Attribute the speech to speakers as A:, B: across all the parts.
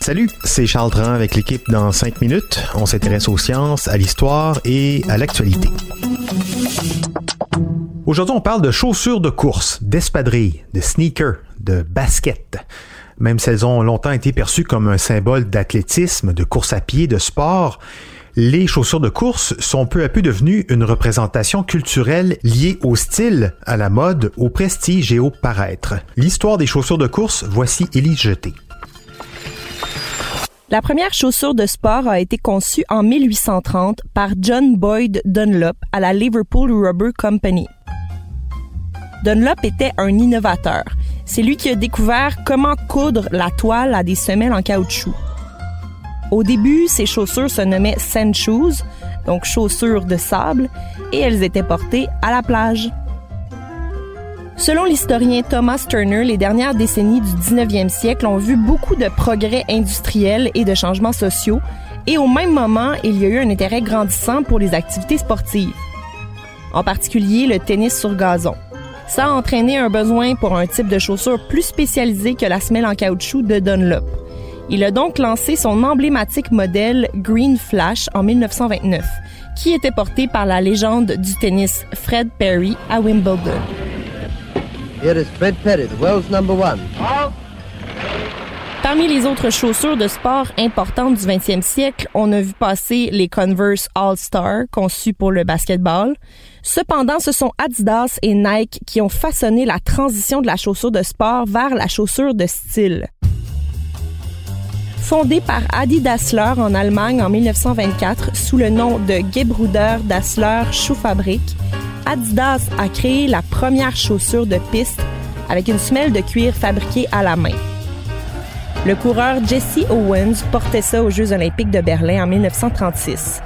A: Salut, c'est Charles Dran avec l'équipe dans 5 minutes. On s'intéresse aux sciences, à l'histoire et à l'actualité. Aujourd'hui, on parle de chaussures de course, d'espadrilles, de sneakers, de basket. Même si elles ont longtemps été perçues comme un symbole d'athlétisme, de course à pied, de sport, les chaussures de course sont peu à peu devenues une représentation culturelle liée au style, à la mode, au prestige et au paraître. L'histoire des chaussures de course, voici Élise Jeté.
B: La première chaussure de sport a été conçue en 1830 par John Boyd Dunlop à la Liverpool Rubber Company. Dunlop était un innovateur. C'est lui qui a découvert comment coudre la toile à des semelles en caoutchouc. Au début, ces chaussures se nommaient sand shoes, donc chaussures de sable, et elles étaient portées à la plage. Selon l'historien Thomas Turner, les dernières décennies du 19e siècle ont vu beaucoup de progrès industriels et de changements sociaux, et au même moment, il y a eu un intérêt grandissant pour les activités sportives, en particulier le tennis sur gazon. Ça a entraîné un besoin pour un type de chaussure plus spécialisé que la semelle en caoutchouc de Dunlop. Il a donc lancé son emblématique modèle Green Flash en 1929, qui était porté par la légende du tennis Fred Perry à Wimbledon.
C: Here is Fred Perry, the world's number one.
B: Parmi les autres chaussures de sport importantes du 20e siècle, on a vu passer les Converse All-Star, conçus pour le basketball. Cependant, ce sont Adidas et Nike qui ont façonné la transition de la chaussure de sport vers la chaussure de style. Fondée par Adi Dassler en Allemagne en 1924 sous le nom de Gebruder Dassler Schuhfabrik, Adidas a créé la première chaussure de piste avec une semelle de cuir fabriquée à la main. Le coureur Jesse Owens portait ça aux Jeux olympiques de Berlin en 1936.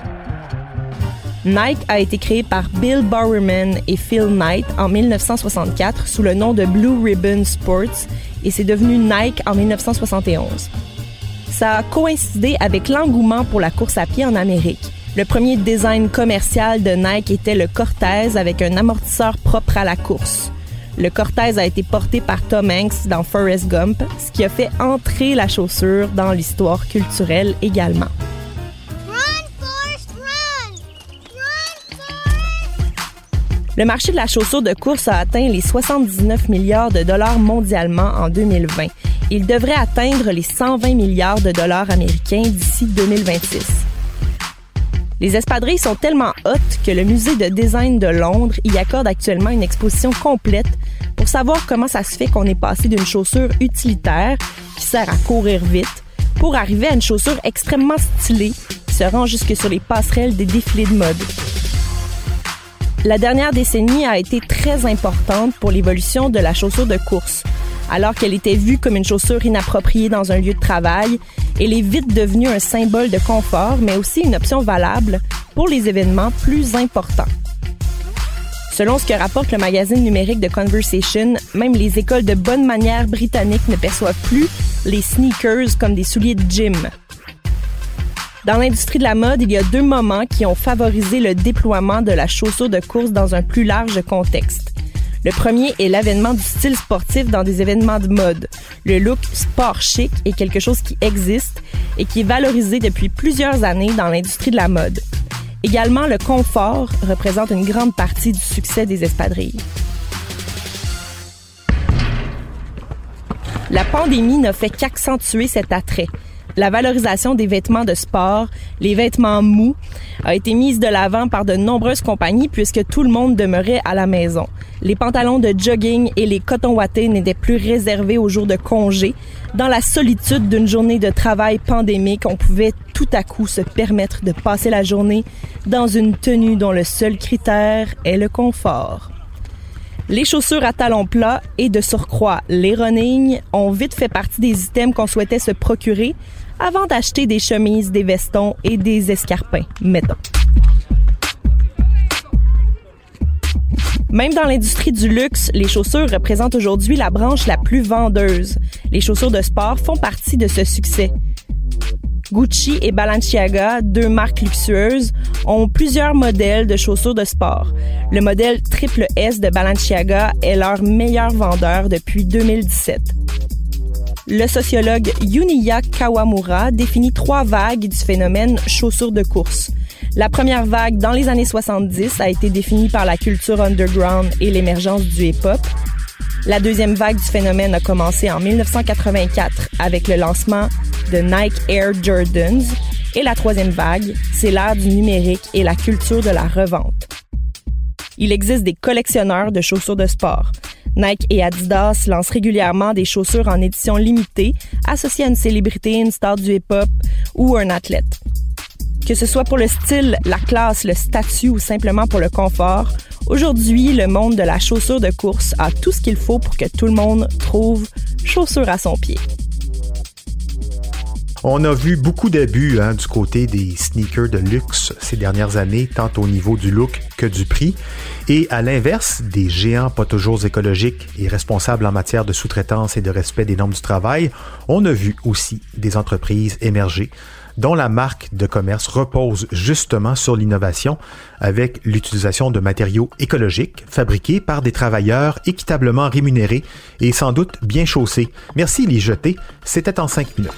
B: Nike a été créé par Bill Bowerman et Phil Knight en 1964 sous le nom de Blue Ribbon Sports et c'est devenu Nike en 1971. Ça a coïncidé avec l'engouement pour la course à pied en Amérique. Le premier design commercial de Nike était le Cortez avec un amortisseur propre à la course. Le Cortez a été porté par Tom Hanks dans Forrest Gump, ce qui a fait entrer la chaussure dans l'histoire culturelle également. Le marché de la chaussure de course a atteint les 79 milliards de dollars mondialement en 2020. Il devrait atteindre les 120 milliards de dollars américains d'ici 2026. Les espadrilles sont tellement hautes que le musée de design de Londres y accorde actuellement une exposition complète pour savoir comment ça se fait qu'on est passé d'une chaussure utilitaire qui sert à courir vite pour arriver à une chaussure extrêmement stylée qui se rend jusque sur les passerelles des défilés de mode. La dernière décennie a été très importante pour l'évolution de la chaussure de course. Alors qu'elle était vue comme une chaussure inappropriée dans un lieu de travail, elle est vite devenue un symbole de confort, mais aussi une option valable pour les événements plus importants. Selon ce que rapporte le magazine numérique de Conversation, même les écoles de bonne manière britanniques ne perçoivent plus les sneakers comme des souliers de gym. Dans l'industrie de la mode, il y a deux moments qui ont favorisé le déploiement de la chaussure de course dans un plus large contexte. Le premier est l'avènement du style sportif dans des événements de mode. Le look sport chic est quelque chose qui existe et qui est valorisé depuis plusieurs années dans l'industrie de la mode. Également, le confort représente une grande partie du succès des espadrilles. La pandémie n'a fait qu'accentuer cet attrait la valorisation des vêtements de sport, les vêtements mous, a été mise de l'avant par de nombreuses compagnies puisque tout le monde demeurait à la maison. Les pantalons de jogging et les cotons wattés n'étaient plus réservés aux jours de congé. Dans la solitude d'une journée de travail pandémique, on pouvait tout à coup se permettre de passer la journée dans une tenue dont le seul critère est le confort. Les chaussures à talons plats et de surcroît les running ont vite fait partie des items qu'on souhaitait se procurer avant d'acheter des chemises, des vestons et des escarpins, mettons. Même dans l'industrie du luxe, les chaussures représentent aujourd'hui la branche la plus vendeuse. Les chaussures de sport font partie de ce succès. Gucci et Balenciaga, deux marques luxueuses, ont plusieurs modèles de chaussures de sport. Le modèle triple S de Balenciaga est leur meilleur vendeur depuis 2017. Le sociologue Yuniya Kawamura définit trois vagues du phénomène chaussures de course. La première vague dans les années 70 a été définie par la culture underground et l'émergence du hip-hop. La deuxième vague du phénomène a commencé en 1984 avec le lancement de Nike Air Jordans. Et la troisième vague, c'est l'ère du numérique et la culture de la revente. Il existe des collectionneurs de chaussures de sport. Nike et Adidas lancent régulièrement des chaussures en édition limitée associées à une célébrité, une star du hip-hop ou un athlète. Que ce soit pour le style, la classe, le statut ou simplement pour le confort, aujourd'hui, le monde de la chaussure de course a tout ce qu'il faut pour que tout le monde trouve chaussure à son pied.
A: On a vu beaucoup d'abus hein, du côté des sneakers de luxe ces dernières années, tant au niveau du look que du prix. Et à l'inverse, des géants pas toujours écologiques et responsables en matière de sous-traitance et de respect des normes du travail, on a vu aussi des entreprises émerger dont la marque de commerce repose justement sur l'innovation avec l'utilisation de matériaux écologiques fabriqués par des travailleurs équitablement rémunérés et sans doute bien chaussés. Merci les jeter, c'était en cinq minutes.